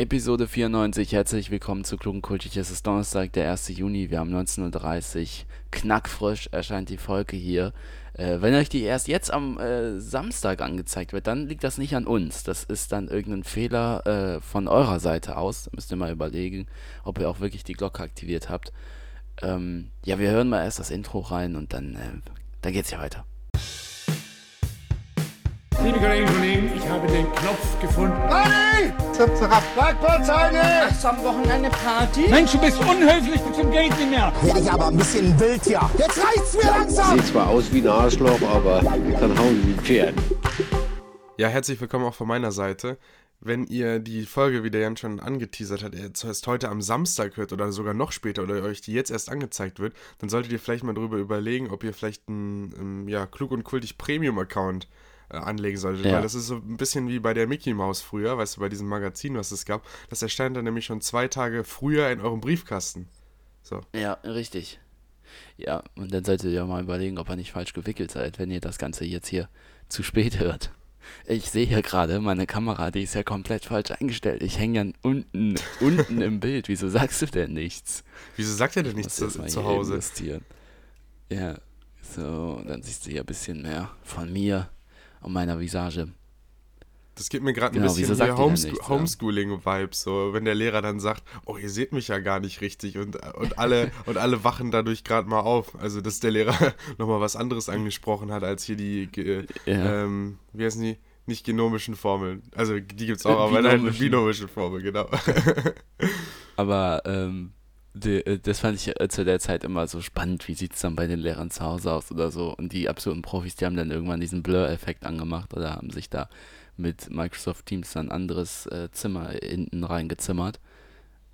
Episode 94. Herzlich willkommen zu Klugen Kultig. Es ist Donnerstag, der 1. Juni. Wir haben 19.30 Uhr. Knackfrisch erscheint die Folge hier. Äh, wenn euch die erst jetzt am äh, Samstag angezeigt wird, dann liegt das nicht an uns. Das ist dann irgendein Fehler äh, von eurer Seite aus. Da müsst ihr mal überlegen, ob ihr auch wirklich die Glocke aktiviert habt. Ähm, ja, wir hören mal erst das Intro rein und dann, äh, dann geht's ja weiter. Liebe Kolleginnen und Kollegen, ich habe den Knopf gefunden. Party! Zap, zap. Schlagpolzeine! Hast du am Wochenende Party? Mensch, du bist unhöflich bis zum Geht nicht mehr. Werde ich aber ein bisschen wild hier. Jetzt reicht's mir langsam! Sieht zwar aus wie ein Arschloch, aber kann hauen wie ein Pferd. Ja, herzlich willkommen auch von meiner Seite. Wenn ihr die Folge, wie der Jan schon angeteasert hat, jetzt erst heute am Samstag hört oder sogar noch später oder euch die jetzt erst angezeigt wird, dann solltet ihr vielleicht mal darüber überlegen, ob ihr vielleicht einen ähm, ja, klug und kultig Premium-Account äh, anlegen solltet. Ja. Weil das ist so ein bisschen wie bei der Mickey Maus früher, weißt du, bei diesem Magazin, was es gab. Das erscheint dann nämlich schon zwei Tage früher in eurem Briefkasten. So. Ja, richtig. Ja, und dann solltet ihr mal überlegen, ob ihr nicht falsch gewickelt seid, wenn ihr das Ganze jetzt hier zu spät hört. Ich sehe hier gerade, meine Kamera, die ist ja komplett falsch eingestellt. Ich hänge ja unten, unten im Bild. Wieso sagst du denn nichts? Wieso sagt ihr denn Ich nichts zu, zu Hause? investieren. Ja, so, dann siehst du hier ein bisschen mehr von mir und meiner Visage. Das gibt mir gerade ein Genau, bisschen Homescho nichts, ja? Homeschooling-Vibes, so wenn der Lehrer dann sagt, oh, ihr seht mich ja gar nicht richtig und, und alle und alle wachen dadurch gerade mal auf. Also dass der Lehrer nochmal was anderes angesprochen hat, als hier die, ge- Ja. ähm, wie heißen die? Nicht genomischen Formeln. Also die gibt's auch, aber nein, Binomischen. binomischen Formeln, genau. Aber ähm, die, äh, das fand ich äh, zu der Zeit immer so spannend. Wie sieht es dann bei den Lehrern zu Hause aus oder so? Und die absoluten Profis, die haben dann irgendwann diesen Blur-Effekt angemacht oder haben sich da mit Microsoft Teams dann ein anderes äh, Zimmer hinten reingezimmert.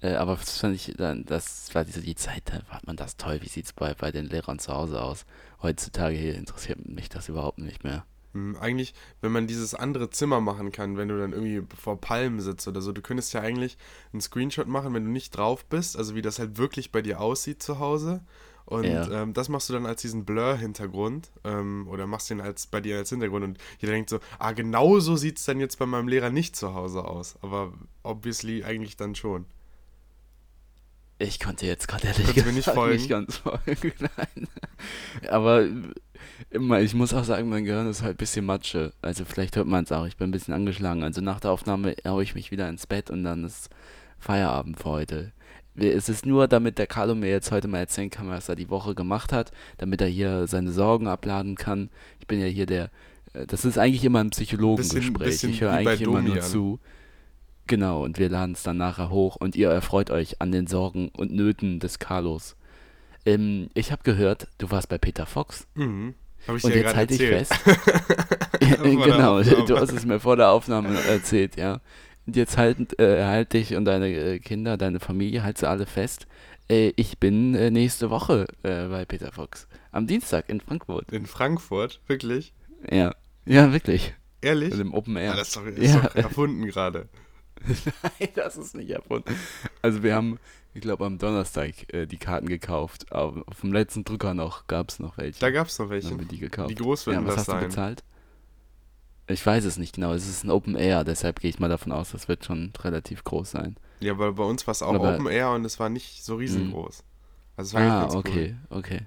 Äh, aber das fand ich dann, das war diese die Zeit, da hat man das toll. Wie sieht es bei, bei den Lehrern zu Hause aus? Heutzutage hier interessiert mich das überhaupt nicht mehr. Hm, Eigentlich, wenn man dieses andere Zimmer machen kann, wenn du dann irgendwie vor Palmen sitzt oder so, du könntest ja eigentlich einen Screenshot machen, wenn du nicht drauf bist, also wie das halt wirklich bei dir aussieht zu Hause. Und Ja. ähm, das machst du dann als diesen Blur-Hintergrund ähm, oder machst den als bei dir als Hintergrund und jeder denkt so, ah, genau so sieht es dann jetzt bei meinem Lehrer nicht zu Hause aus. Aber obviously eigentlich dann schon. Ich konnte jetzt gerade ehrlich mir nicht gesagt folgen? nicht ganz folgen. Nein. Aber ich muss auch sagen, mein Gehirn ist halt ein bisschen Matsche. Also vielleicht hört man es auch, ich bin ein bisschen angeschlagen. Also nach der Aufnahme haue ich mich wieder ins Bett und dann ist Feierabend für heute. Es ist nur, damit der Carlo mir jetzt heute mal erzählen kann, was er die Woche gemacht hat, damit er hier seine Sorgen abladen kann. Ich bin ja hier der, äh, das ist eigentlich immer ein Psychologengespräch. ich höre eigentlich immer nur zu. Genau, und wir laden es dann nachher hoch und ihr erfreut euch an den Sorgen und Nöten des Carlos. Ähm, ich habe gehört, du warst bei Peter Fox. Mhm. Habe ich Und dir jetzt halte ich fest. Genau, du hast es mir vor der Aufnahme erzählt, ja. Und jetzt halt, äh, halt dich und deine äh, Kinder, deine Familie, halt sie alle fest. Äh, ich bin äh, nächste Woche äh, bei Peter Fox. Am Dienstag in Frankfurt. In Frankfurt, wirklich? Ja. Ja, wirklich. Ehrlich? Also im Open Air. Ja, das ist doch, ist Ja. doch erfunden gerade. Nein, das ist nicht erfunden. Also wir haben, ich glaube, am Donnerstag äh, die Karten gekauft. Auf, auf dem letzten Drücker noch gab es noch welche. Da gab es noch Dann welche. haben wir die gekauft. Wie groß ja, werden was das hast sein? du bezahlt? Ich weiß es nicht genau. Es ist ein Open Air, deshalb gehe ich mal davon aus, das wird schon relativ groß sein. Ja, weil bei uns war es auch Aber- Open Air und es war nicht so riesengroß. Also es war Ah, eigentlich ganz okay, okay.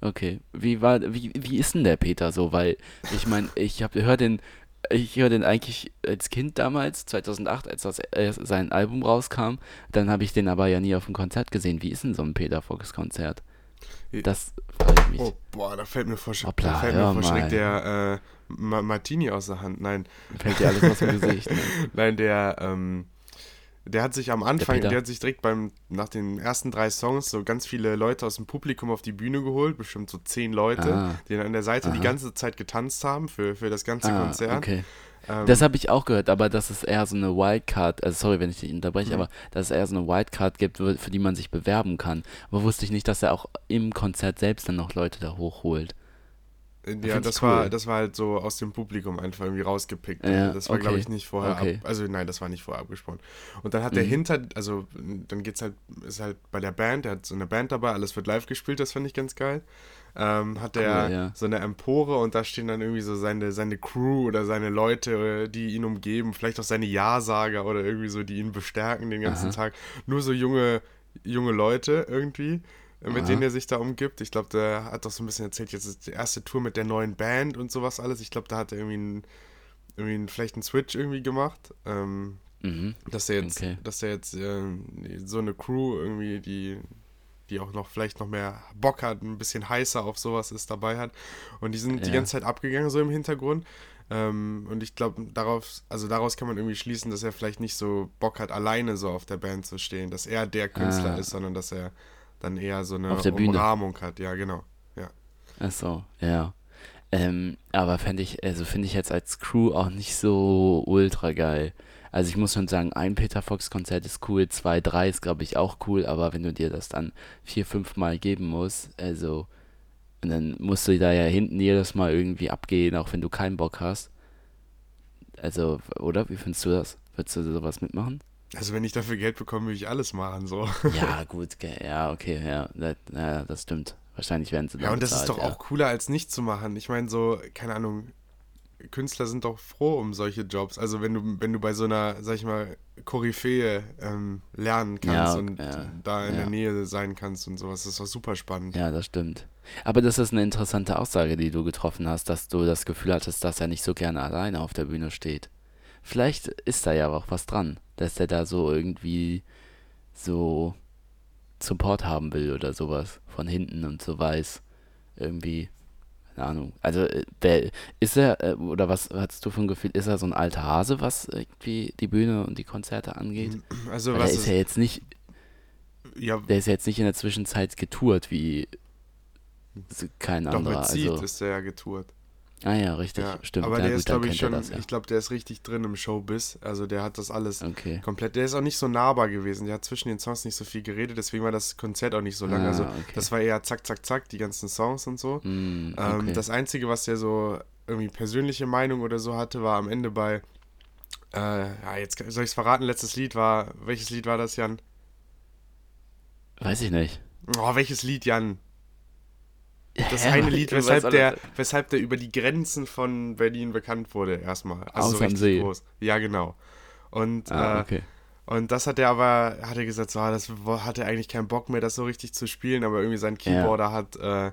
Okay. Wie war wie, wie ist denn der Peter so? Weil ich meine, ich habe höre den ich höre den eigentlich als Kind damals, 2008, als das, äh, sein Album rauskam. Dann habe ich den aber ja nie auf dem Konzert gesehen. Wie ist denn so ein Peter Fox Konzert? Ja. Das frage ich mich. Oh, boah, da fällt mir vor, Hoppla, da fällt mir vor Schreck der äh, Ma Martini aus der Hand. Nein, Fällt dir alles aus dem Gesicht. Ne? nein, der, ähm, der hat sich am Anfang, Peter? der, hat sich direkt beim, nach den ersten drei Songs so ganz viele Leute aus dem Publikum auf die Bühne geholt, bestimmt so zehn Leute, Ah. die dann an der Seite die Aha. ganze Zeit getanzt haben für, für das ganze Ah, Konzert. okay. Ähm, Das habe ich auch gehört, aber dass es eher so eine Wildcard, also sorry, wenn ich dich unterbreche, Mhm. aber dass es eher so eine Wildcard gibt, für die man sich bewerben kann. Aber wusste ich nicht, dass er auch im Konzert selbst dann noch Leute da hochholt. Ja, Find ich das cool. war, das war halt so aus dem Publikum einfach irgendwie rausgepickt. Ja, das war, glaube okay. ich, nicht vorher Okay. ab, also nein, das war nicht vorher abgesprochen. Und dann hat der Mhm. hinter, also dann geht's halt, ist halt bei der Band, der hat so eine Band dabei, alles wird live gespielt, das fand ich ganz geil. Ähm, hat der Cool, ja. so eine Empore und da stehen dann irgendwie so seine, seine Crew oder seine Leute, äh, die ihn umgeben, vielleicht auch seine Ja-Sager oder irgendwie so, die ihn bestärken den ganzen Aha. Tag. Nur so junge, junge Leute irgendwie äh, mit Aha. denen er sich da umgibt. Ich glaube, der hat doch so ein bisschen erzählt, jetzt ist die erste Tour mit der neuen Band und sowas alles. Ich glaube, da hat er irgendwie, einen, irgendwie einen, vielleicht einen Switch irgendwie gemacht. Ähm, Mhm. dass er jetzt, Okay. dass er jetzt ähm, so eine Crew irgendwie, die, die auch noch vielleicht noch mehr Bock hat, ein bisschen heißer auf sowas ist, dabei hat. Und die sind die Ja. ganze Zeit abgegangen, so im Hintergrund. Ähm, und ich glaube, darauf, also daraus kann man irgendwie schließen, dass er vielleicht nicht so Bock hat, alleine so auf der Band zu stehen, dass er der Künstler Ah. ist, sondern dass er dann eher so eine. Umrahmung hat. Ja, genau. Ja. Ach so, ja. Ähm, aber fände ich, also finde ich jetzt als Crew auch nicht so ultra geil. Also ich muss schon sagen, ein Peter Fox Konzert ist cool, zwei, drei ist glaube ich auch cool, aber wenn du dir das dann vier, fünf Mal geben musst, also und dann musst du da ja hinten jedes Mal irgendwie abgehen, auch wenn du keinen Bock hast. Also, oder? Wie findest du das? Würdest du sowas mitmachen? Also wenn ich dafür Geld bekomme, würde ich alles machen, so. Ja, gut, ja, okay, ja, das, ja, das stimmt. Wahrscheinlich werden sie Ja, und das ist bezahlt, doch auch cooler, als nicht zu machen. Ich meine, so, keine Ahnung, Künstler sind doch froh um solche Jobs. Also wenn du, wenn du bei so einer, sag ich mal, Koryphäe ähm, lernen kannst Ja, und ja, da in ja. der Nähe sein kannst und sowas, das ist doch super spannend. Ja, das stimmt. Aber das ist eine interessante Aussage, die du getroffen hast, dass du das Gefühl hattest, dass er nicht so gerne alleine auf der Bühne steht. Vielleicht ist da ja auch was dran, dass er da so irgendwie so Support haben will oder sowas von hinten und so weiß. Irgendwie, keine Ahnung. Also, äh, der, ist er, äh, oder was hattest du ein Gefühl, ist er so ein alter Hase, was irgendwie die Bühne und die Konzerte angeht? Also Weil was der ist ist, ja jetzt nicht, ja, der ist ja jetzt nicht in der Zwischenzeit getourt wie kein doch anderer. mit Seed Also, ist der ja getourt. Ah ja, richtig, Ja, stimmt. aber ja, der gut, ist, glaube ich, schon, das, ja. ich glaube, der ist richtig drin im Showbiz. Also der hat das alles Okay. komplett. Der ist auch nicht so nahbar gewesen. Der hat zwischen den Songs nicht so viel geredet, deswegen war das Konzert auch nicht so lang. Ah, also okay. das war eher zack, zack, zack, die ganzen Songs und so. Ähm, okay. Das Einzige, was der so irgendwie persönliche Meinung oder so hatte, war am Ende bei, äh, ja, jetzt soll ich es verraten, letztes Lied war, welches Lied war das, Jan? Weiß ich nicht. Oh, welches Lied, Jan? Das Ja, eine Lied, weshalb der, weshalb der über die Grenzen von Berlin bekannt wurde, erstmal. Also so Außer am richtig See. groß. Ja, genau. Und, Ah, äh, okay. und das hat er aber, hat er gesagt, so, ah, das hat er eigentlich keinen Bock mehr, das so richtig zu spielen, aber irgendwie sein Keyboarder hat, äh,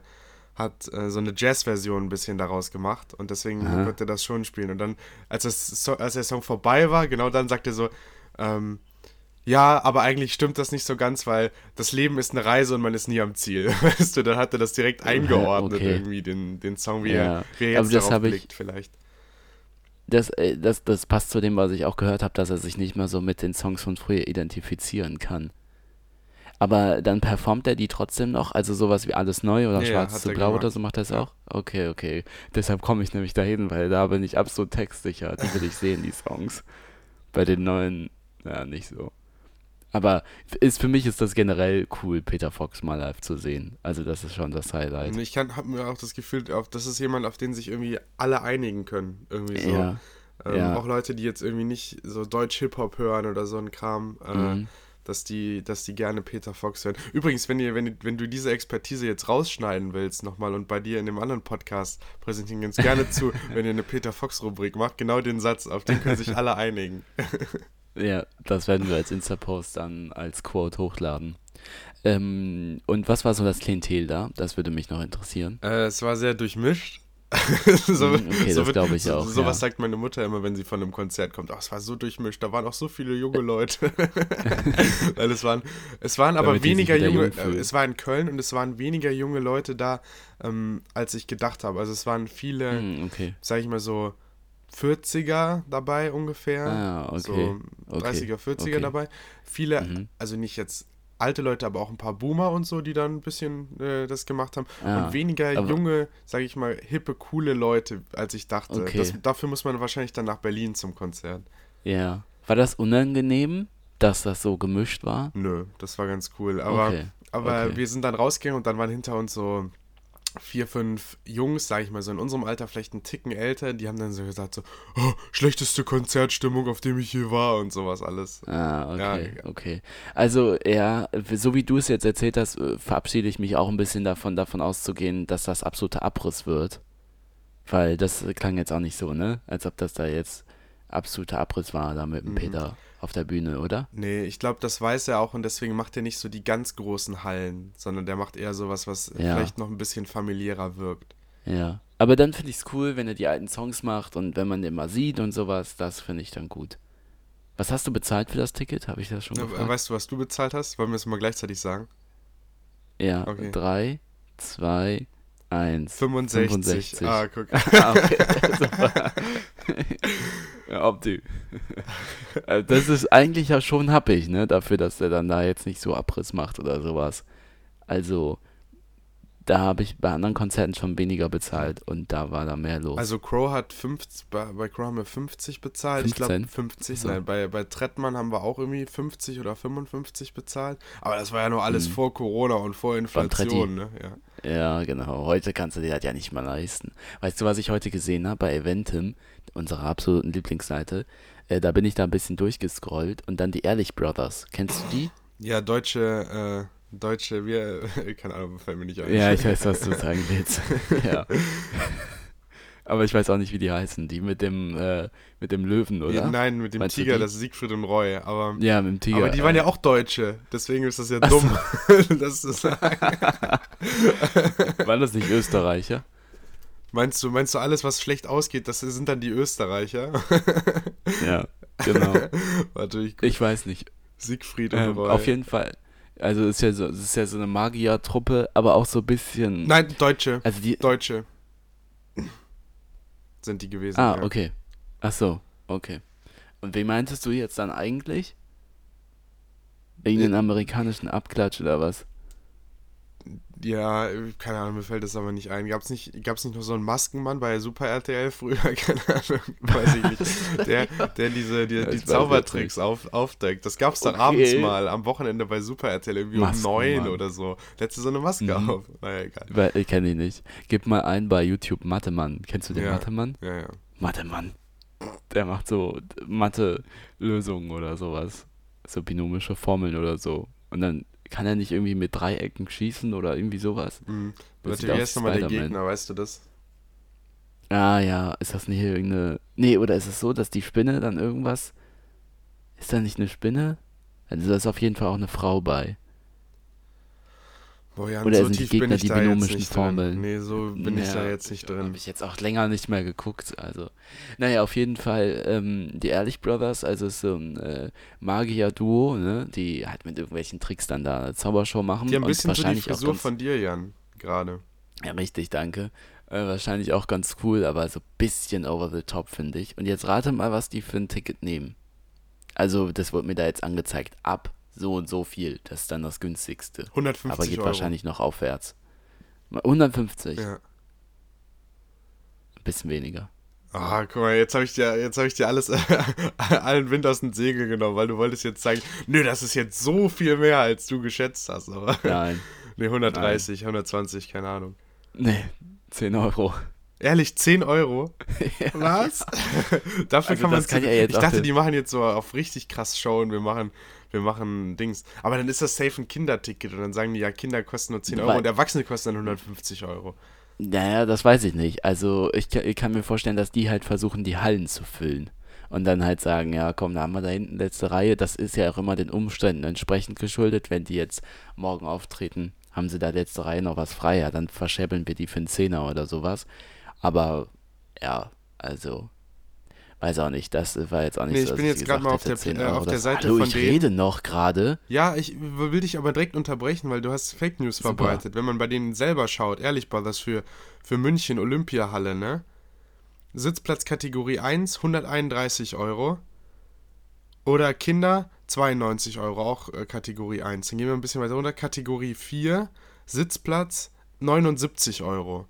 hat äh, so eine Jazz-Version ein bisschen daraus gemacht und deswegen Aha. konnte er das schon spielen. Und dann, als, das so als der Song vorbei war, genau dann sagt er so, ähm, ja, aber eigentlich stimmt das nicht so ganz, weil das Leben ist eine Reise und man ist nie am Ziel. Weißt du, dann hat er das direkt eingeordnet, okay. irgendwie, den, den Song, wie, Ja. er, wie er Aber jetzt das darauf hab ich- blickt, vielleicht. Das, äh, das, das passt zu dem, was ich auch gehört habe, dass er sich nicht mehr so mit den Songs von früher identifizieren kann. Aber dann performt er die trotzdem noch, also sowas wie Alles Neu oder Ja, Schwarz zu Blau oder gemacht. so macht er es Ja. auch? Okay, okay. Deshalb komme ich nämlich dahin, weil da bin ich absolut textsicher. Die will ich sehen, die Songs. Bei den neuen, ja, nicht so. Aber ist, für mich ist das generell cool, Peter Fox mal live zu sehen. Also das ist schon das Highlight. Und ich habe mir auch das Gefühl, auf, das ist jemand, auf den sich irgendwie alle einigen können. Irgendwie so. Ja, ähm, ja. Auch Leute, die jetzt irgendwie nicht so Deutsch-Hip-Hop hören oder so ein Kram, äh, Mhm. dass, die, dass die gerne Peter Fox hören. Übrigens, wenn, ihr, wenn, wenn du diese Expertise jetzt rausschneiden willst nochmal und bei dir in dem anderen Podcast präsentieren ganz gerne zu, wenn ihr eine Peter Fox-Rubrik macht, genau den Satz, auf den können sich alle einigen. Ja, das werden wir als Insta-Post dann als Quote hochladen. Ähm, und was war so das Klientel da? Das würde mich noch interessieren. Äh, es war sehr durchmischt. so, okay, das wird- glaube ich so, auch, Sowas ja. sagt meine Mutter immer, wenn sie von einem Konzert kommt. Ach, es war so durchmischt, da waren auch so viele junge Leute. Weil es waren, es waren aber Damit weniger junge, jung es war in Köln und es waren weniger junge Leute da, ähm, als ich gedacht habe. Also es waren viele, Hm, okay. sag ich mal so, 40er dabei ungefähr. Ah, okay. So Okay, 30er, 40er okay. dabei. Viele, Mhm. also nicht jetzt alte Leute, aber auch ein paar Boomer und so, die dann ein bisschen äh, das gemacht haben. Ah, und weniger junge, sage ich mal, hippe, coole Leute, als ich dachte. Okay. Das, dafür muss man wahrscheinlich dann nach Berlin zum Konzert. Ja. War das unangenehm, dass das so gemischt war? Nö, das war ganz cool. Aber, Okay, aber okay. wir sind dann rausgegangen und dann waren hinter uns so vier, fünf Jungs, sag ich mal, so in unserem Alter vielleicht einen Ticken älter, die haben dann so gesagt so, oh, schlechteste Konzertstimmung, auf dem ich hier war und sowas alles. Ah, okay, Ja. okay. Also, ja, so wie du es jetzt erzählt hast, äh, verabschiede ich mich auch ein bisschen davon, davon auszugehen, dass das absoluter Abriss wird. Weil das klang jetzt auch nicht so, ne? Als ob das da jetzt absoluter Abriss war, da mit dem Peter auf der Bühne, oder? Nee, ich glaube, das weiß er auch und deswegen macht er nicht so die ganz großen Hallen, sondern der macht eher sowas, was Ja. vielleicht noch ein bisschen familiärer wirkt. Ja. Aber dann finde ich es cool, wenn er die alten Songs macht und wenn man den mal sieht und sowas, das finde ich dann gut. Was hast du bezahlt für das Ticket? Habe ich das schon Äh, gefragt? Weißt du, was du bezahlt hast? Wollen wir es mal gleichzeitig sagen? Ja, Okay. drei, zwei, eins. 65. 65. Ah, guck. Ah, okay, ob die. Also das ist eigentlich ja schon happig, ne? Dafür, dass er dann da jetzt nicht so Abriss macht oder sowas. Also, da habe ich bei anderen Konzerten schon weniger bezahlt und da war da mehr los. Also Crow hat 50, bei, bei Crow haben wir 50 bezahlt. Ich 15? glaube 50. So. Nein, bei, bei Trettmann haben wir auch irgendwie 50 oder 55 bezahlt. Aber das war ja nur alles Mhm. vor Corona und vor Inflation, ne? Ja. Ja, genau. Heute kannst du dir das ja nicht mal leisten. Weißt du, was ich heute gesehen habe bei Eventim, unserer absoluten Lieblingsseite? Äh, da bin ich da ein bisschen durchgescrollt und dann die Ehrlich Brothers. Kennst du die? Ja, deutsche, äh, deutsche, wir, keine Ahnung, fällt mir nicht ein. Ja, ich weiß, was du sagen willst. ja. Aber ich weiß auch nicht, wie die heißen. Die mit dem, äh, mit dem Löwen, oder? Ja, Nein, mit dem Meinst Tiger, das ist Siegfried und Roy. Aber, Ja, mit dem Tiger. aber die waren ja auch Deutsche, deswegen ist das ja dumm. das ist, Waren das nicht Österreicher? Meinst, du, meinst du, alles, was schlecht ausgeht, das sind dann die Österreicher? Ja, genau. Warte, ich Ich weiß nicht. Siegfried und Ähm, Roy. auf jeden Fall. Also es ist ja so, es ist ja so eine Magier-Truppe, aber auch so ein bisschen. Nein, Deutsche. Also die. Deutsche sind die gewesen. Ah, ja. okay. Ach so, okay. Und wen meintest du jetzt dann eigentlich? Wegen den amerikanischen Abklatsch oder was? Ja, keine Ahnung, mir fällt das aber nicht ein. Gab's nicht, gab's nicht noch so einen Maskenmann bei Super RTL früher? Keine Ahnung, weiß ich nicht. Der, der diese, die, Ja, die Zaubertricks auf, aufdeckt. Das gab's dann Okay. abends mal, am Wochenende bei Super RTL, irgendwie um neun oder so. Letzte so eine Maske Mhm. auf. Naja, egal. Ich kenne ihn nicht. Gib mal ein bei YouTube Mathemann. Kennst du den Ja. Mathemann? Ja, ja. Mathemann. Der macht so Mathe-Lösungen oder sowas. So binomische Formeln oder so. Und dann kann er nicht irgendwie mit Dreiecken schießen oder irgendwie sowas. Mhm. Sieht wie heißt nochmal der. Gegner, weißt du das? Ah ja, ist das nicht irgendeine. Nee, oder ist es so, dass die Spinne dann irgendwas. Ist da nicht eine Spinne? Also da ist auf jeden Fall auch eine Frau bei. Boah, Jan, Oder so sind die tief bin Gegner ich die binomischen nicht Formeln? drin. Nee, so bin ich da Ja, jetzt nicht drin. Habe ich jetzt auch länger nicht mehr geguckt. Also, naja, auf jeden Fall ähm, die Ehrlich Brothers, also so ein äh, Magier-Duo, ne, die halt mit irgendwelchen Tricks dann da eine Zaubershow machen. Die haben ein bisschen so die wahrscheinlich auch Frisur ganz, von dir, Jan, gerade. Ja, richtig, danke. Äh, wahrscheinlich auch ganz cool, aber so ein bisschen over the top, finde ich. Und jetzt rate mal, was die für ein Ticket nehmen. Also, das wird mir da jetzt angezeigt. Ab so und so viel. Das ist dann das günstigste. 150 aber geht Euro. wahrscheinlich noch aufwärts. 150. Ja. Ein bisschen weniger. Ah, guck mal, jetzt habe ich dir, jetzt habe ich dir alles, allen Wind aus den Segel genommen, weil du wolltest jetzt sagen, nö, das ist jetzt so viel mehr, als du geschätzt hast, aber Nein. nee, 130, 120, keine Ahnung. Nee, 10 Euro. Ehrlich, 10 Euro? Was? Dafür Also kann man kann ja jetzt Ich dachte, die machen jetzt so auf richtig krass Show und wir machen, wir machen Dings. Aber dann ist das safe ein Kinderticket und dann sagen die, ja, Kinder kosten nur 10 Euro Weil- und Erwachsene kosten dann 150 Euro. Naja, das weiß ich nicht. Also, ich, ich kann mir vorstellen, dass die halt versuchen, die Hallen zu füllen. Und dann halt sagen, ja, komm, da haben wir da hinten letzte Reihe. Das ist ja auch immer den Umständen entsprechend geschuldet. Wenn die jetzt morgen auftreten, haben sie da letzte Reihe noch was frei. Ja, dann verschäbeln wir die für einen Zehner oder sowas. Aber, ja, also, weiß auch nicht. Das war jetzt auch nicht Nee, so, ich bin jetzt gerade mal auf der- 10 äh, auf der Seite Hallo, von ich denen. rede noch gerade. Ja, ich will dich aber direkt unterbrechen, weil du hast Fake News Super. verbreitet. Wenn man bei denen selber schaut, ehrlich Brothers für, für München Olympiahalle, ne? Sitzplatz Kategorie 1, 131 Euro. Oder Kinder, 92 Euro, auch äh, Kategorie 1. Dann gehen wir ein bisschen weiter runter. Kategorie 4, Sitzplatz 79 Euro.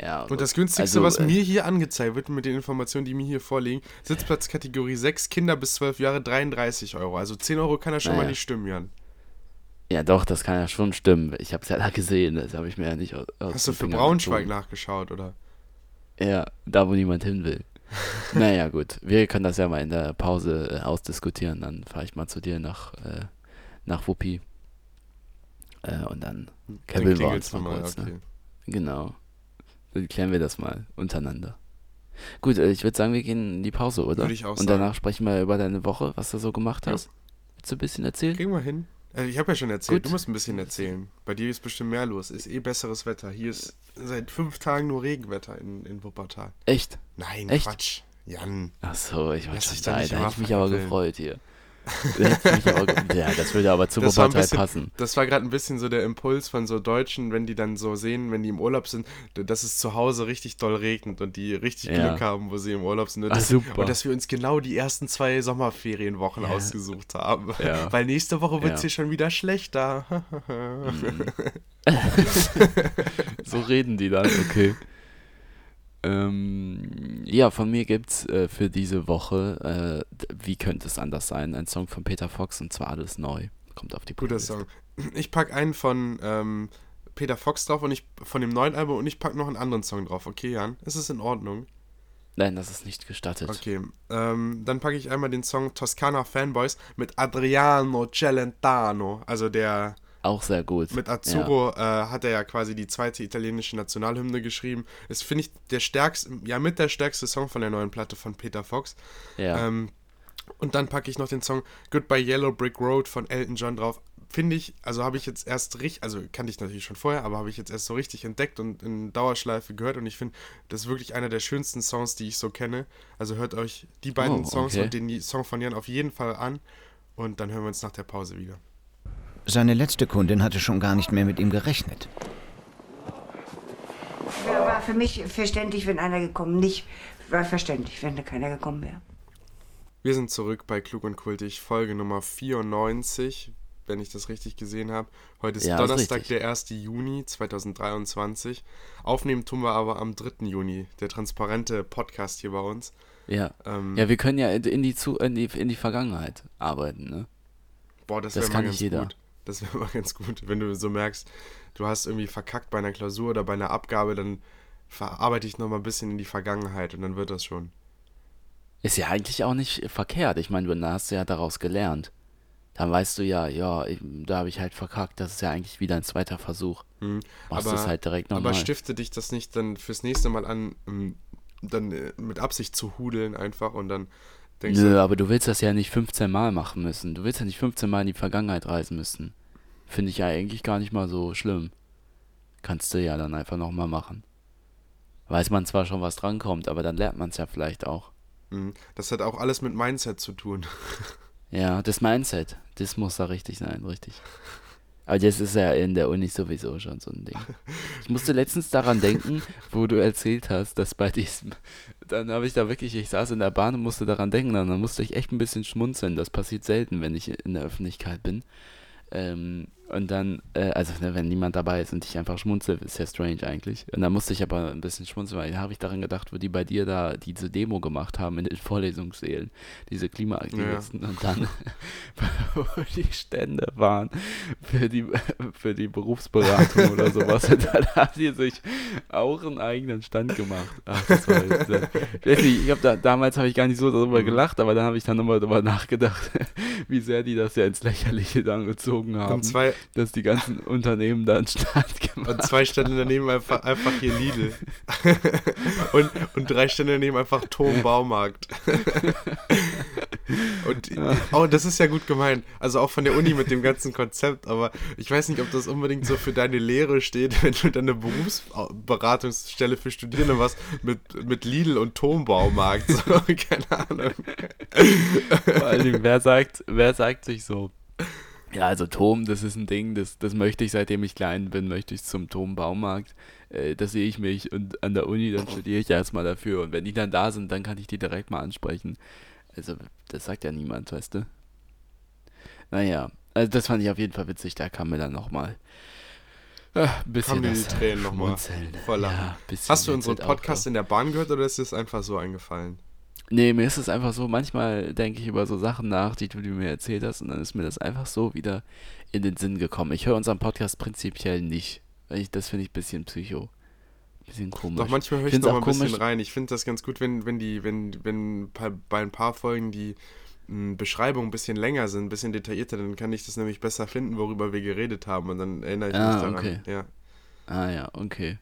Ja, Und das günstigste, also, was äh, mir hier angezeigt wird, mit den Informationen, die mir hier vorliegen, Sitzplatz Kategorie 6, Kinder bis 12 Jahre, 33 Euro. Also 10 Euro kann ja schon mal Naja. nicht stimmen, Jan. Ja, doch, das kann ja schon stimmen. Ich habe es ja da gesehen, das habe ich mir ja nicht aus Hast du für Braunschweig gezogen. nachgeschaut, oder? Ja, da wo niemand hin will. naja, gut. Wir können das ja mal in der Pause äh, ausdiskutieren. Dann fahre ich mal zu dir nach, äh, nach Wuppi. Äh, und dann kebbeln wir uns mal kurz. okay. Ne? Genau. Dann klären wir das mal untereinander. Gut, äh, ich würde sagen, wir gehen in die Pause, oder? Würde ich auch und sagen. danach sprechen wir über deine Woche, was du so gemacht Ja. hast. Willst du ein bisschen erzählen? Kriegen wir hin. Äh, ich habe ja schon erzählt, Gut. du musst ein bisschen erzählen. Bei dir ist bestimmt mehr los. Ist eh besseres Wetter. Hier ist seit fünf Tagen nur Regenwetter in, in Wuppertal. Echt? Nein, Echt? Quatsch. Jan. Ach so, ich war schon da da. nicht Da immer hätte ich mich aber gefreut hier. Ja, das würde aber zu Das Wuppertal bisschen, passen. das war gerade ein bisschen so der Impuls von so Deutschen, wenn die dann so sehen, wenn die im Urlaub sind, dass es zu Hause richtig doll regnet und die richtig Ja. Glück haben, wo sie im Urlaub sind. Und, Ach, dass, super. und dass wir uns genau die ersten zwei Sommerferienwochen Ja. ausgesucht haben. Ja. Weil nächste Woche wird es Ja. hier schon wieder schlechter. So reden die dann, okay. Ähm, ja, von mir gibt's äh, für diese Woche, äh, wie könnte es anders sein, ein Song von Peter Fox und zwar alles neu. Kommt auf die Guter Playlist. Song. Ich pack einen von ähm, Peter Fox drauf und ich von dem neuen Album und ich pack noch einen anderen Song drauf. Okay, Jan? Ist es in Ordnung? Nein, das ist nicht gestattet. Okay. Ähm, dann packe ich einmal den Song Toscana Fanboys mit Adriano Celentano. Also der Auch sehr gut. mit Azzurro äh, hat er ja quasi die zweite italienische Nationalhymne geschrieben. Ist, finde ich, der stärkste, ja mit der stärkste Song von der neuen Platte von Peter Fox. Ja, ja. Ähm, und dann packe ich noch den Song Goodbye Yellow Brick Road von Elton John drauf. Finde ich, also habe ich jetzt erst richtig, also kannte ich natürlich schon vorher, aber habe ich jetzt erst so richtig entdeckt und in Dauerschleife gehört und ich finde, das ist wirklich einer der schönsten Songs, die ich so kenne. Also hört euch die beiden Oh, Songs okay. und den Song von Jan auf jeden Fall an und dann hören wir uns nach der Pause wieder. Seine letzte Kundin hatte schon gar nicht mehr mit ihm gerechnet. War für mich verständlich, wenn einer gekommen nicht war verständlich, wenn da keiner gekommen wäre. Wir sind zurück bei Klug und Kultig, Folge Nummer 94, wenn ich das richtig gesehen habe. Heute ist Ja, ist Donnerstag, richtig. der 1. Juni 2023. Aufnehmen tun wir aber am 3. Juni, der transparente Podcast hier bei uns. ja. Ähm, ja, wir können ja in die, zu, in die, in die Vergangenheit arbeiten, ne? boah, das, das kann nicht jeder. gut. Das wäre mal ganz gut, wenn du so merkst, du hast irgendwie verkackt bei einer Klausur oder bei einer Abgabe, dann verarbeite ich nochmal ein bisschen in die Vergangenheit und dann wird das schon. Ist ja eigentlich auch nicht verkehrt. Ich meine, da hast du ja daraus gelernt. Dann weißt du ja, ja, da habe ich halt verkackt. Das ist ja eigentlich wieder ein zweiter Versuch. Mhm. Machst du es halt direkt aber nochmal. stifte dich das nicht dann fürs nächste Mal an, ähm, dann äh, mit Absicht zu hudeln einfach und dann denkst Nö, du, aber du willst das ja nicht 15 Mal machen müssen. Du willst ja nicht 15 Mal in die Vergangenheit reisen müssen. Finde ich ja eigentlich gar nicht mal so schlimm. Kannst du ja dann einfach nochmal machen. Weiß man zwar schon, was drankommt, aber dann lernt man es ja vielleicht auch. mhm, das hat auch alles mit Mindset zu tun. Ja, das Mindset, das muss da richtig sein, richtig. Aber das ist ja in der Uni sowieso schon so ein Ding. Ich musste letztens daran denken, wo du erzählt hast, dass bei diesem, dann habe ich da wirklich, ich saß in der Bahn und musste daran denken, dann musste ich echt ein bisschen schmunzeln. Das passiert selten, wenn ich in der Öffentlichkeit bin. Ähm, und dann, äh, also ne, wenn niemand dabei ist und ich einfach schmunzel, ist ja strange eigentlich. Und dann musste ich aber ein bisschen schmunzeln, weil da habe ich daran gedacht, wo die bei dir da diese Demo gemacht haben in den Vorlesungssälen, diese Klimaaktivisten und dann, wo die Stände waren für die, für die Berufsberatung oder sowas. Und dann haben die sich auch einen eigenen Stand gemacht. Ach, das war, ich weiß nicht, ich hab da, damals habe ich gar nicht so darüber Mhm. gelacht, aber dann habe ich dann nochmal darüber nachgedacht, wie sehr die das ja ins Lächerliche dann gezogen haben, Und zwei, dass die ganzen Unternehmen da einen Stand gemacht und zwei Stände daneben einfach, einfach hier Lidl. und, und drei Stände daneben einfach Tom Baumarkt. und oh, das ist ja gut gemeint. Also auch von der Uni mit dem ganzen Konzept, aber ich weiß nicht, ob das unbedingt so für deine Lehre steht, wenn du dann eine Berufsberatungsstelle für Studierende was mit, mit Lidl und Tom Baumarkt. So, keine Ahnung. Vor allem, wer sagt, wer sagt sich so? Ja, also Tom, das ist ein Ding, das, das möchte ich, seitdem ich klein bin, möchte ich zum Tom-Baumarkt. Äh, da sehe ich mich und an der Uni, dann studiere ich erstmal dafür. Und wenn die dann da sind, dann kann ich die direkt mal ansprechen. Also, das sagt ja niemand, weißt du? Naja, also das fand ich auf jeden Fall witzig, da kam mir dann nochmal äh, ein bisschen Kamen dir die das Tränen noch mal Schmunzeln. vor Lachen. Ja, Hast du unseren Podcast in der Bahn gehört oder ist dir das einfach so eingefallen? Nee, mir ist es einfach so, manchmal denke ich über so Sachen nach, die du mir erzählt hast, und dann ist mir das einfach so wieder in den Sinn gekommen. Ich höre unseren Podcast prinzipiell nicht. Ich, das finde ich ein bisschen psycho. Bisschen komisch. Doch manchmal höre ich find's doch mal auch ein bisschen rein. Ich finde das ganz gut, wenn, wenn die, wenn, wenn bei, ein paar Folgen die mh, Beschreibungen ein bisschen länger sind, ein bisschen detaillierter, dann kann ich das nämlich besser finden, worüber wir geredet haben und dann erinnere ich Ah, mich daran. okay. Ja. Ah ja, okay.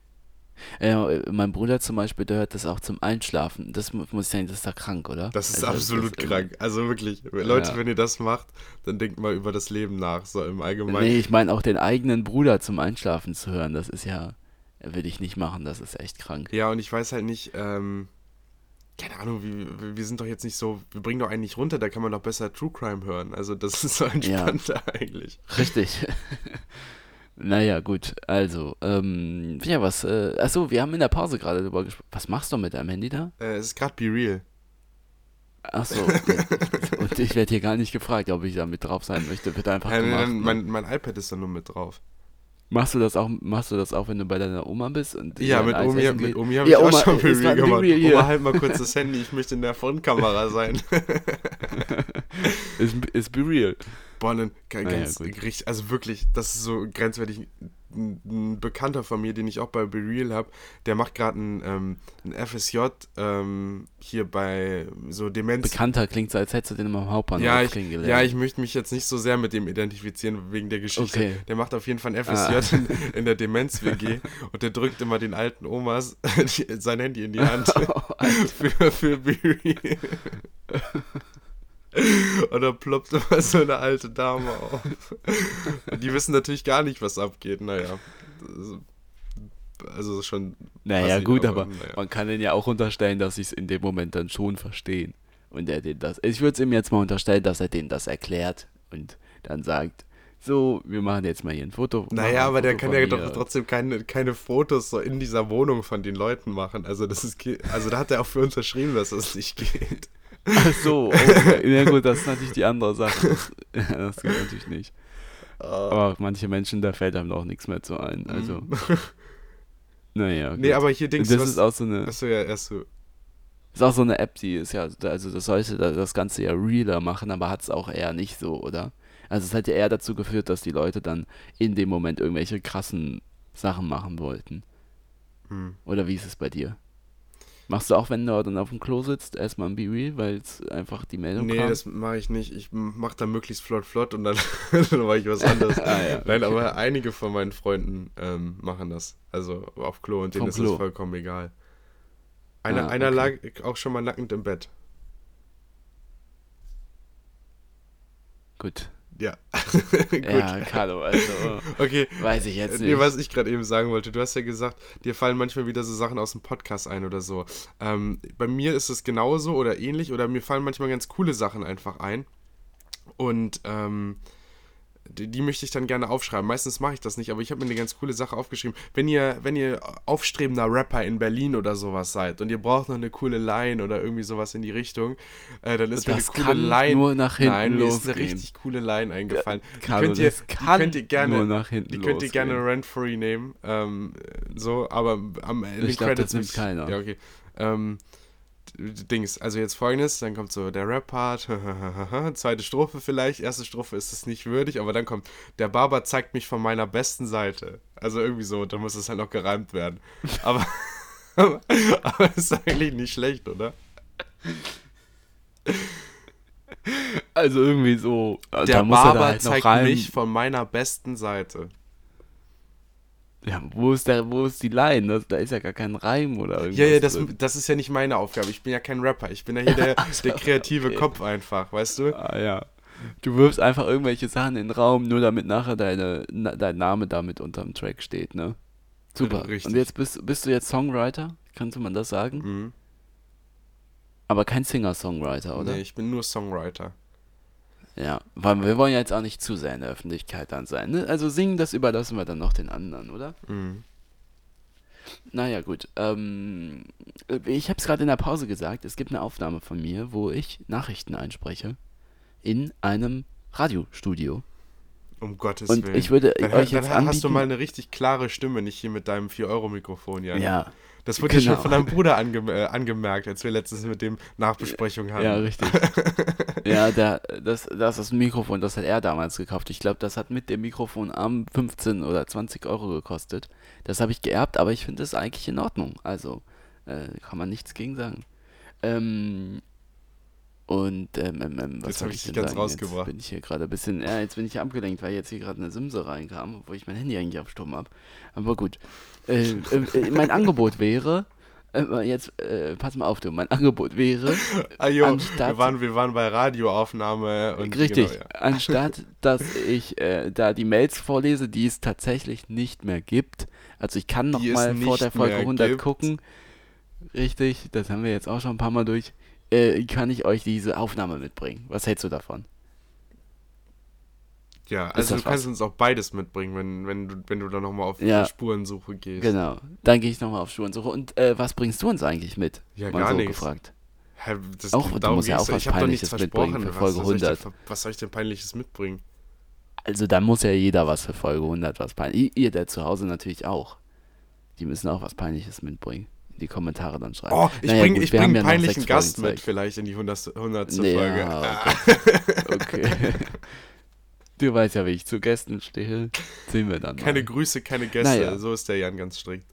Ja, äh, mein Bruder zum Beispiel, der hört das auch zum Einschlafen. Das mu- muss ich sagen, das ist da krank, oder? Das ist Also, absolut das- krank. Also wirklich, Leute, Ja. wenn ihr das macht, dann denkt mal über das Leben nach, so im Allgemeinen. Nee, ich meine auch den eigenen Bruder zum Einschlafen zu hören, das ist ja, will ich nicht machen, das ist echt krank. Ja, und ich weiß halt nicht, ähm, keine Ahnung, wir- wir sind doch jetzt nicht so, wir bringen doch einen nicht runter, da kann man doch besser True Crime hören. Also das ist so entspannter eigentlich. Richtig. naja, gut, also, ähm, ja, was, äh, achso, wir haben in der Pause gerade drüber gesprochen. Was machst du mit deinem Handy da? Äh, es ist gerade Be Real. Achso, und ich werde hier gar nicht gefragt, ob ich da mit drauf sein möchte, wird einfach Nein, gemacht. nein, ne? mein, mein iPad ist da nur mit drauf. Machst du das auch, machst du das auch, wenn du bei deiner Oma bist? Und Ja, mit Omi, mit? Omi habe Ja, ich auch Oma, schon Be Real gemacht. Real. Oma, halt mal kurz das Handy, ich möchte in der Frontkamera sein. ist, ist be real. Ganz, Ah ganz gut. richtig, also wirklich, das ist so grenzwertig. Ein, Bekannter von mir, den ich auch bei Be Real habe, der macht gerade ein, ähm, ein FSJ ähm, hier bei so Demenz. Bekannter klingt so, als hättest du den immer am Hauptbahnhof ja, ich, kennengelernt. ja, ich möchte mich jetzt nicht so sehr mit dem identifizieren wegen der Geschichte. Okay. Der macht auf jeden Fall ein FSJ Ah. in, in der Demenz-WG und der drückt immer den alten Omas sein Handy in die Hand für, für Be Real. Und dann ploppt immer so eine alte Dame auf. Die wissen natürlich gar nicht, was abgeht. Naja. Also schon. Naja, gut, aber naja. man kann den ja auch unterstellen, dass sie es in dem Moment dann schon verstehen. Und er den das. Ich würde es ihm jetzt mal unterstellen, dass er denen das erklärt und dann sagt, so, wir machen jetzt mal hier ein Foto. Naja, ein aber der Foto kann von ja doch trotzdem keine, keine Fotos so in dieser Wohnung von den Leuten machen. Also das ist also da hat er auch für unterschrieben, dass das nicht geht. Ach so, okay. ja gut, das ist natürlich die andere Sache. Das, das geht natürlich nicht. Aber manche Menschen, da fällt einem auch nichts mehr zu ein. Also, naja. Nee, gut. aber hier Dings, das was- ist auch so eine, Achso, ja, erst so. ist auch so eine App, die ist ja, also das sollte da- das Ganze ja realer machen, aber hat es auch eher nicht so, oder? Also es hat ja eher dazu geführt, dass die Leute dann in dem Moment irgendwelche krassen Sachen machen wollten. Hm. Oder wie ist es bei dir? Machst du auch, wenn du dann auf dem Klo sitzt, erstmal ein Be-Real, weil es einfach die Meldung Nee, kam? das mache ich nicht. Ich mache dann möglichst flott flott und dann, dann mache ich was anderes. Ah, ja, Nein, aber einige von meinen Freunden ähm, machen das. Also auf Klo und denen Vom ist Klo. es vollkommen egal. Einer, Ah, einer okay. lag auch schon mal nackend im Bett. Gut. Ja. Gut. Ja, Carlo, also Okay. weiß ich jetzt Nee, nicht. was ich gerade eben sagen wollte, du hast ja gesagt, dir fallen manchmal wieder so Sachen aus dem Podcast ein oder so. Ähm, bei mir ist es genauso oder ähnlich oder mir fallen manchmal ganz coole Sachen einfach ein. Und ähm, die, die möchte ich dann gerne aufschreiben. Meistens mache ich das nicht, aber ich habe mir eine ganz coole Sache aufgeschrieben. Wenn ihr, wenn ihr aufstrebender Rapper in Berlin oder sowas seid und ihr braucht noch eine coole Line oder irgendwie sowas in die Richtung, äh, dann ist mir Das eine coole kann Line. nur nach hinten Nein, mir ist eine richtig coole Line eingefallen. Die Carlo, könnt ihr, die könnt ihr gerne, nur nach hinten die könnt ihr gerne losgehen. rent-free nehmen. Ähm, so, aber am Ende Ich glaub, das nimmt keiner. Ja, okay. Ähm, Dings, also jetzt folgendes, dann kommt so der Rap-Part, zweite Strophe vielleicht, erste Strophe ist es nicht würdig, aber dann kommt, der Barber zeigt mich von meiner besten Seite. Also irgendwie so, dann muss es halt noch gereimt werden. Aber, aber, aber ist eigentlich nicht schlecht, oder? Also irgendwie so. Der da er da Barber halt zeigt rein. mich von meiner besten Seite. Ja, wo ist der, wo ist die Line? Das, da ist ja gar kein Reim oder irgendwas. Ja, ja, das, drin. das ist ja nicht meine Aufgabe. Ich bin ja kein Rapper. Ich bin ja hier der, der kreative okay. Kopf einfach, weißt du? Ah, ja. Du wirfst einfach irgendwelche Sachen in den Raum, nur damit nachher deine, na, dein Name damit unterm Track steht, ne? Super. Richtig. Und jetzt bist, bist du jetzt Songwriter? Kannst du man das sagen? Mhm. Aber kein Singer-Songwriter, oder? Nee, ich bin nur Songwriter. Ja, weil wir wollen ja jetzt auch nicht zu sehr in der Öffentlichkeit dann sein. Ne? Also singen, das überlassen wir dann noch den anderen, oder? Mhm. Naja, gut. Ähm, ich habe es gerade in der Pause gesagt, es gibt eine Aufnahme von mir, wo ich Nachrichten einspreche in einem Radiostudio. Um Gottes Und Willen. ich würde dann, euch dann jetzt hast du anbieten- mal eine richtig klare Stimme, nicht hier mit deinem 4-Euro-Mikrofon, Jan. Ja. Das wurde genau. schon von deinem Bruder ange äh, angemerkt, als wir letztens mit dem Nachbesprechung hatten. Ja, richtig. ja, der, das, das ist ein Mikrofon, das hat er damals gekauft. Ich glaube, das hat mit dem Mikrofonarm 15 oder 20 Euro gekostet. Das habe ich geerbt, aber ich finde es eigentlich in Ordnung. Also, äh, kann man nichts gegen sagen. Ähm, und, ähm, ähm, ähm, was Jetzt soll hab ich dich denn ganz sagen? rausgebracht. Jetzt bin ich hier gerade ein bisschen, ja, jetzt bin ich abgelenkt, weil jetzt hier gerade eine Simse reinkam, wo ich mein Handy eigentlich auf Stumm habe. Aber gut. Äh, äh, äh, mein Angebot wäre, jetzt, äh, pass mal auf, du, mein Angebot wäre, Ah, jo, anstatt- wir, waren, wir waren bei Radioaufnahme und Richtig. Genau, ja. Anstatt dass ich äh, da die Mails vorlese, die es tatsächlich nicht mehr gibt. Also ich kann noch Die mal vor der Folge mehr 100 gibt. gucken. Richtig, das haben wir jetzt auch schon ein paar Mal durch. Äh, kann ich euch diese Aufnahme mitbringen? Was hältst du davon? Ja, also du kannst was? uns auch beides mitbringen, wenn, wenn, du, wenn du dann nochmal auf Ja. Spurensuche gehst. Genau. Dann gehe ich nochmal auf Spurensuche. Und äh, was bringst du uns eigentlich mit? Ja, Mal gar so nichts. gefragt. Hä, das, Auch, du musst ja auch was Peinliches mitbringen für Folge was, soll ich 100. denn, was soll ich denn Peinliches mitbringen? Also da muss ja jeder was für Folge 100 was peinliches. Ihr, der zu Hause natürlich auch. Die müssen auch was Peinliches mitbringen. In die Kommentare dann schreiben. Oh, ich Naja, bring, gut, ich wir bring einen ja peinlichen Gast Folgen mit vielleicht in die 100. 100. Nee, Folge. ja, Okay. Du weißt ja, wie ich zu Gästen stehe. Sehen wir dann Keine mal. Grüße, keine Gäste. Naja. So ist der Jan ganz strikt.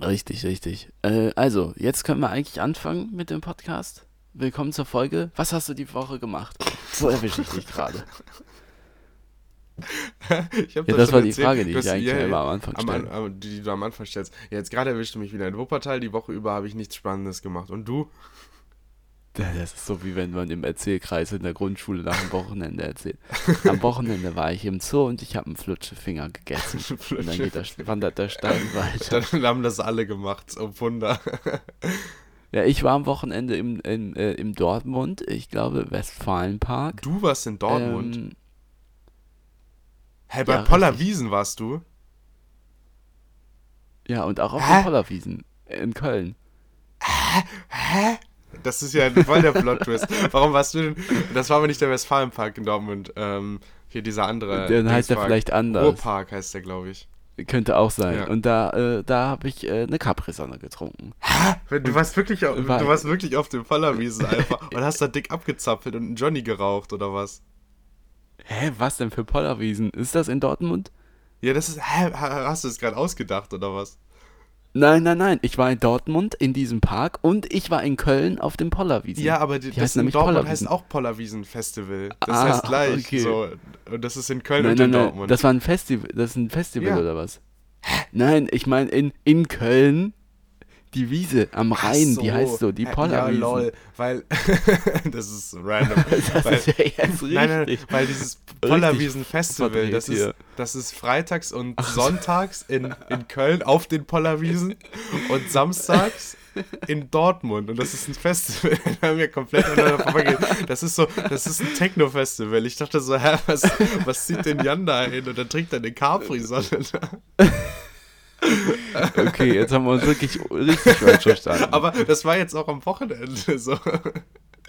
Richtig, richtig. Äh, also, jetzt können wir eigentlich anfangen mit dem Podcast. Willkommen zur Folge. Was hast du die Woche gemacht? So erwische ich dich gerade. Ja, das schon war die erzählt, Frage, die du ich eigentlich ja, immer am Anfang stelle. am, die du am Anfang stellst. Ja, jetzt gerade erwischte mich wieder in Wuppertal. Die Woche über habe ich nichts Spannendes gemacht. Und du? Das ist so wie wenn man im Erzählkreis in der Grundschule nach dem Wochenende erzählt. Am Wochenende war ich im Zoo und ich habe einen Flutschefinger gegessen. und dann geht der, wandert der Stein weiter. Dann haben das alle gemacht. Oh Wunder. Ja, ich war am Wochenende im, in, äh, im Dortmund, ich glaube Westfalenpark. Du warst in Dortmund. Ähm, Hä, bei ja, Poller richtig. Wiesen warst du? ja, und auch auf Hä? den Pollerwiesen in Köln. Das ist ja voll der Plot-Twist. Warum warst du denn? Das war aber nicht der Westfalenpark in Dortmund. Ähm, hier dieser andere. Dann heißt er Dingspark. vielleicht anders. Ruhrpark heißt der, glaube ich. Könnte auch sein. Ja. Und da, äh, da habe ich äh, eine Capri-Sonne getrunken. Du warst wirklich, auf, War- du warst wirklich auf dem Pollerwiesen einfach und hast da dick abgezapfelt und einen Johnny geraucht oder was? Hä, was denn für Pollerwiesen? Ist das in Dortmund? Ja, das ist. Hä, ha- hast du es gerade ausgedacht oder was? Nein, nein, nein. Ich war in Dortmund in diesem Park und ich war in Köln auf dem Pollerwiesen. Ja, aber die, Die das in nämlich Dortmund Pollerwiesen. heißt auch Pollerwiesen Festival. Das Ah, heißt gleich. okay. So. Und das ist in Köln Nein, und nein, in nein. Dortmund. Das war ein Festival. Das ist ein Festival Ja. oder was? Nein, ich meine in, in Köln die Wiese am Rhein, die heißt so, die Pollerwiesen. Ja, lol, weil das ist random. Das weil, ist ja jetzt richtig. nein, nein, weil dieses Pollerwiesen Festival, das ist, hier. Das ist freitags und sonntags in, in Köln auf den Pollerwiesen und samstags in Dortmund und das ist ein Festival, da haben wir komplett vorbeigeht. Das ist so, das ist ein Techno-Festival. Ich dachte so, hä, was, was zieht denn Jan da hin? Und dann trinkt er eine Capri-Sonne. Okay, jetzt haben wir uns wirklich richtig falsch verstanden. Aber das war jetzt auch am Wochenende so.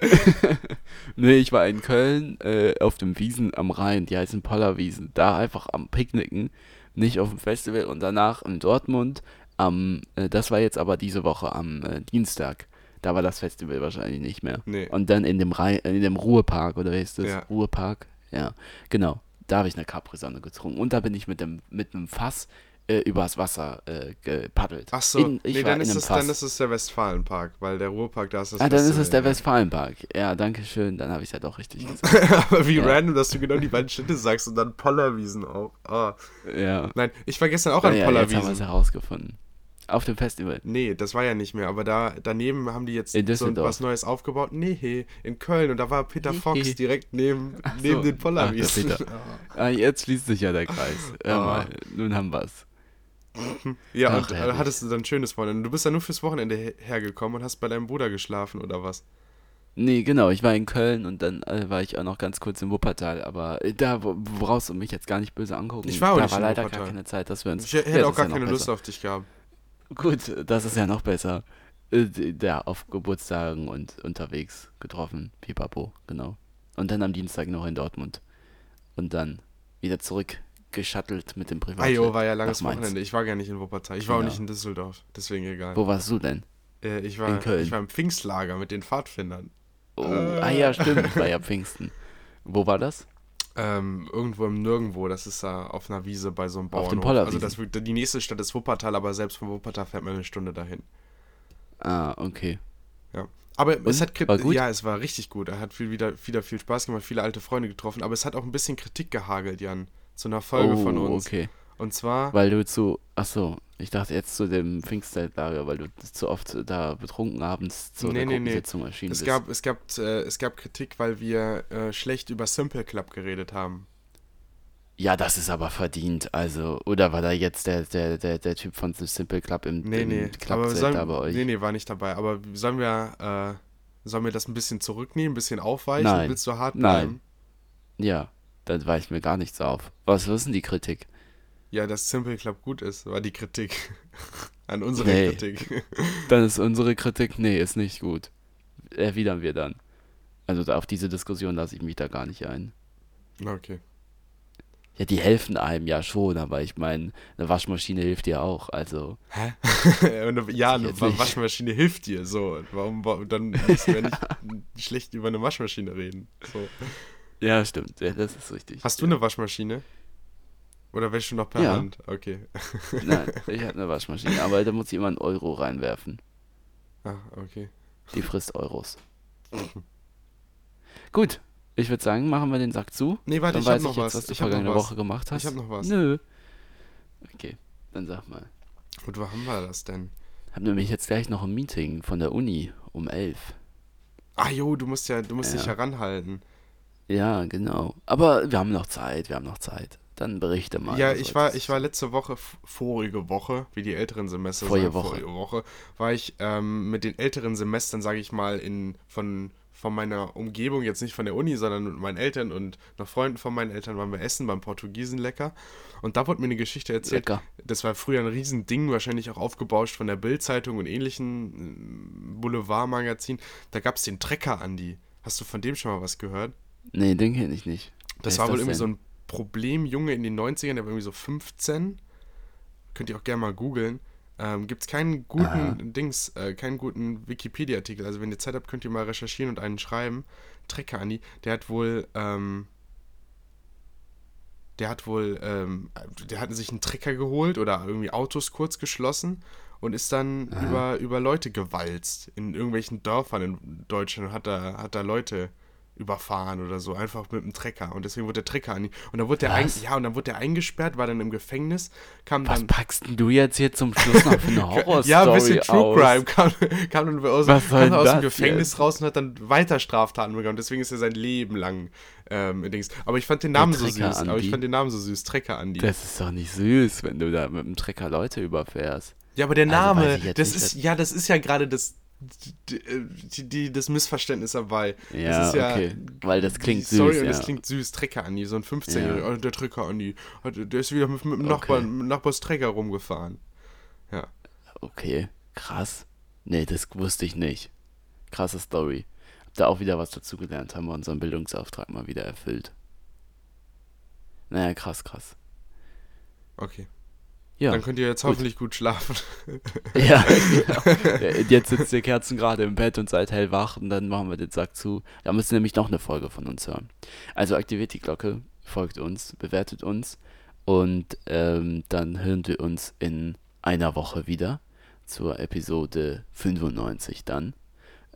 Nee, ich war in Köln äh, auf dem Wiesen am Rhein, die heißen Pollerwiesen. Da einfach am Picknicken, nicht auf dem Festival und danach in Dortmund am, äh, das war jetzt aber diese Woche am äh, Dienstag. Da war das Festival wahrscheinlich nicht mehr. Nee. Und dann in dem Rhein, äh, in dem Ruhepark, oder wie ist das? Ja. Ruhepark? Ja, genau. Da habe ich eine Capri-Sonne getrunken. Und da bin ich mit dem mit einem Fass äh, übers Wasser äh, gepaddelt. Ach so, In, ich nee, dann, ist es, dann ist es der Westfalenpark, weil der Ruhrpark, da ist das ah, dann ist es der. Westfalenpark. Ja, danke schön. Dann habe ich es ja doch richtig gesagt. Aber wie Ja. random, dass du genau die beiden Städte sagst und dann Pollerwiesen auch. Ah. ja. Nein, ich war gestern auch an ja, jetzt haben wir es Pollerwiesen. herausgefunden. Auf dem Festival. Nee, das war ja nicht mehr, aber da daneben haben die jetzt so was Neues aufgebaut. Nee, in Köln und da war Peter. Fox direkt neben, so. den Pollerwiesen. Ach, Ah, jetzt schließt sich ja der Kreis. Ah. mal, nun haben wir's. Ja, Ach, und äh, herrlich. hattest du dann ein schönes Wochenende. Du bist ja nur fürs Wochenende her- hergekommen und hast bei deinem Bruder geschlafen oder was? Nee, genau, ich war in Köln und dann äh, war ich auch noch ganz kurz in Wuppertal, aber äh, da brauchst du mich jetzt gar nicht böse angucken. Ich war auch da nicht war leider Wuppertal. gar keine Zeit, dass wir uns. Ich hätte Ja, auch gar ja keine Lust auf dich gehabt. Gut, das ist ja noch besser. Da auf Geburtstagen und unterwegs getroffen, pipapo, genau. Und dann am Dienstag noch in Dortmund. Und dann wieder zurückgeschattelt mit dem Privatjet. Ajo, war ja langes. Wochenende. Ich war gar nicht in Wuppertal. Ich war auch Genau. nicht in Düsseldorf. Deswegen egal. Wo warst du denn? Äh, ich, war, In Köln. ich war im Pfingstlager mit den Pfadfindern. Oh, ah ja, stimmt, war ja Pfingsten. Wo war das? Ähm, irgendwo im Nirgendwo. Das ist da auf einer Wiese bei so einem Auf Bauernhof. den also Pollerwiesen. das, wird- die nächste Stadt ist Wuppertal, aber selbst von Wuppertal fährt man eine Stunde dahin. Ah, okay. Ja. Aber es Und? hat War gut? ja, es war richtig gut. Er hat viel, wieder, wieder viel Spaß gemacht, viele alte Freunde getroffen, aber es hat auch ein bisschen Kritik gehagelt, Jan, zu einer Folge oh, von uns. okay. Und zwar, Weil du zu, ach so, ich dachte jetzt zu dem Pfingstzeltlager, weil du zu oft da betrunken abends zur Nee, nee, nee. Erschienen es bist. gab, es, gab, äh, es gab Kritik, weil wir äh, schlecht über Simple Club geredet haben. Ja, das ist aber verdient, also, oder war da jetzt der, der, der, der Typ von The Simple Club im, Nee, im nee. Sollen, da bei euch? nee, nee, war nicht dabei. Aber sollen wir, äh, sollen wir das ein bisschen zurücknehmen, ein bisschen aufweichen? Nein. Willst du hart Nein. bleiben? Ja, dann weicht mir gar nichts auf. Was, ist denn die Kritik? Ja, dass Simple Club gut ist, war die Kritik. An unsere Nee. Kritik. Dann ist unsere Kritik, nee, ist nicht gut. Erwidern wir dann. Also auf diese Diskussion lasse ich mich da gar nicht ein. Okay. Ja, die helfen einem ja schon, aber ich meine, eine Waschmaschine hilft dir auch, also. Hä? Ja, eine nicht. Waschmaschine hilft dir. So, warum, warum dann müssen wir nicht schlecht über eine Waschmaschine reden? So. Ja, stimmt, ja, das ist richtig. Hast du eine Waschmaschine? Oder wäschst du noch per Ja. Hand? Okay. Nein, ich habe eine Waschmaschine, aber da muss ich immer einen Euro reinwerfen. Ah, okay. Die frisst Euros. Gut, ich würde sagen, machen wir den Sack zu. Nee, warte, Dann ich hab weiß noch ich jetzt, was. was du Ich hab noch vergangene was. Woche gemacht hast. Ich hab noch was. Nö. Okay, dann sag mal. Und wo haben wir das denn? Hab nämlich jetzt gleich noch ein Meeting von der Uni um elf. Ah jo, du musst ja, du musst dich Ja. heranhalten. Ja, genau. Aber wir haben noch Zeit, wir haben noch Zeit. Dann berichte mal. Ja, ich war, ich war letzte Woche, vorige Woche, wie die älteren Semester Vorige sagen, Woche. vorige Woche, war ich ähm, mit den älteren Semestern, sage ich mal, in von von meiner Umgebung, jetzt nicht von der Uni, sondern mit meinen Eltern und noch Freunden von meinen Eltern waren wir essen beim Portugiesen lecker. Und da wurde mir eine Geschichte erzählt. Lecker. Das war früher ein Riesending, wahrscheinlich auch aufgebauscht von der Bild-Zeitung und ähnlichen äh, Boulevardmagazin. Da gab es den Trecker Andi. Hast du von dem schon mal was gehört? Nee, den kenne ich nicht. Das Wer war wohl irgendwie so ein Problemjunge in den 90ern, der war irgendwie so 15. Könnt ihr auch gerne mal googeln. Ähm, Gibt es keinen guten Aha. Dings, äh, keinen guten Wikipedia-Artikel. Also wenn ihr Zeit habt, könnt ihr mal recherchieren und einen schreiben. Trecker Andi, der hat wohl, ähm, der hat wohl, ähm, der hat sich einen Trecker geholt oder irgendwie Autos kurz geschlossen und ist dann über, über Leute gewalzt in irgendwelchen Dörfern in Deutschland und hat da, hat da Leute überfahren oder so, einfach mit dem Trecker. Und deswegen wurde der Trecker an. Und dann wurde der ein, Was? ja, und dann wurde der eingesperrt, war dann im Gefängnis, kam Was dann. packst denn du jetzt hier zum Schluss noch für eine Horrorstory Ja, ein bisschen True aus? Crime kam, kam dann aus, Was kam aus dem Gefängnis jetzt? raus und hat dann weiter Straftaten begangen. Deswegen ist er sein Leben lang ähm, Dings. Aber ich fand den Namen so süß. Aber ich Andi. fand den Namen so süß. Trecker Andi. Das ist doch nicht süß, wenn du da mit dem Trecker Leute überfährst. Ja, aber der Also Name, jetzt das nicht, ist, ja, das ist ja gerade das, die, die, die, das Missverständnis dabei. Ja, das ja, okay. Weil das klingt süß, und ja. das klingt süß. Trecker Andi, so ein 15-Jähriger, Ja. oh, der Trecker Andi, hat- der ist wieder mit, mit dem Okay. Nachbarn, mit dem Nachbars Trecker rumgefahren. Ja. Okay, krass. Nee, das wusste ich nicht. Krasse Story. Hab da auch wieder was dazugelernt, haben wir unseren Bildungsauftrag mal wieder erfüllt. Naja, krass, krass. Okay. Ja, Dann könnt ihr jetzt hoffentlich gut schlafen. ja, genau. Jetzt sitzt ihr Kerzen gerade im Bett und seid hellwach und dann machen wir den Sack zu. Da müsst ihr nämlich noch eine Folge von uns hören. Also aktiviert die Glocke, folgt uns, bewertet uns und ähm, dann hören wir uns in einer Woche wieder zur Episode 95 dann.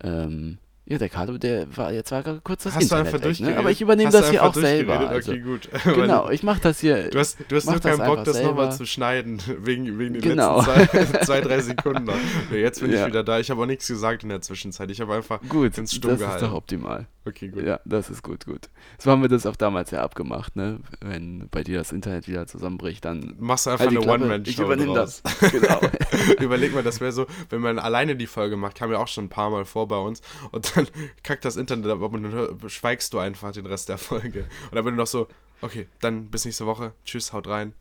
Ähm, ja, der Carlo, der war jetzt war gerade kurz das Hast du Internet einfach weg, ne? Aber ich übernehme Hast du das hier auch selber. Also, Okay, gut. genau, ich mache das hier. Du hast, du hast nur das keinen Bock, das nochmal zu schneiden, wegen, wegen den Genau. letzten zwei, zwei, drei Sekunden. Ja, jetzt bin ich Ja. wieder da. Ich habe auch nichts gesagt in der Zwischenzeit. Ich habe einfach Gut, das stumm ist gehalten. doch optimal. Okay, gut. Ja, das ist gut, gut. So haben wir das auch damals ja abgemacht, ne? Wenn bei dir das Internet wieder zusammenbricht, dann Machst du einfach halt eine One-Man-Show Ich übernehme das. Genau. Überleg mal, das wäre so, wenn man alleine die Folge macht, kam ja auch schon ein paar Mal vor bei uns und dann kackt das Internet ab und dann schweigst du einfach den Rest der Folge. Und dann bin du noch so, okay, dann bis nächste Woche. Tschüss, haut rein.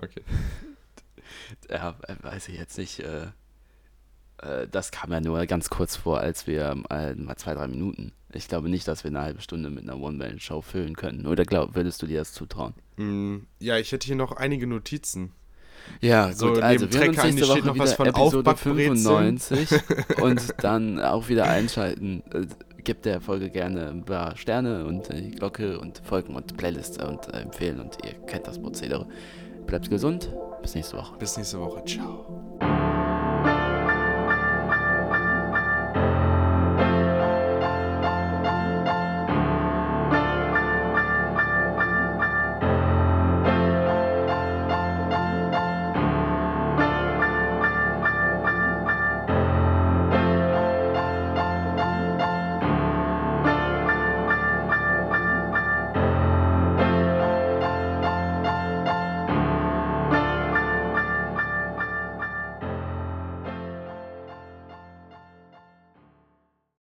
Okay. ja, weiß ich jetzt nicht. Äh, äh, das kam ja nur ganz kurz vor, als wir äh, mal zwei, drei Minuten. Ich glaube nicht, dass wir eine halbe Stunde mit einer One-Man-Show füllen können. Oder glaub, würdest du dir das zutrauen? Mm, ja, ich hätte hier noch einige Notizen. Ja, So, gut, also wir hören uns Trecker, nächste Woche noch was von Episode Aufbackbrezeln. 95 und dann auch wieder einschalten. Äh, Gebt der Folge gerne ein paar Sterne und äh, die Glocke und folgen und Playlist und empfehlen und ihr kennt das Prozedere. Bleibt gesund, bis nächste Woche. Bis nächste Woche. Ciao.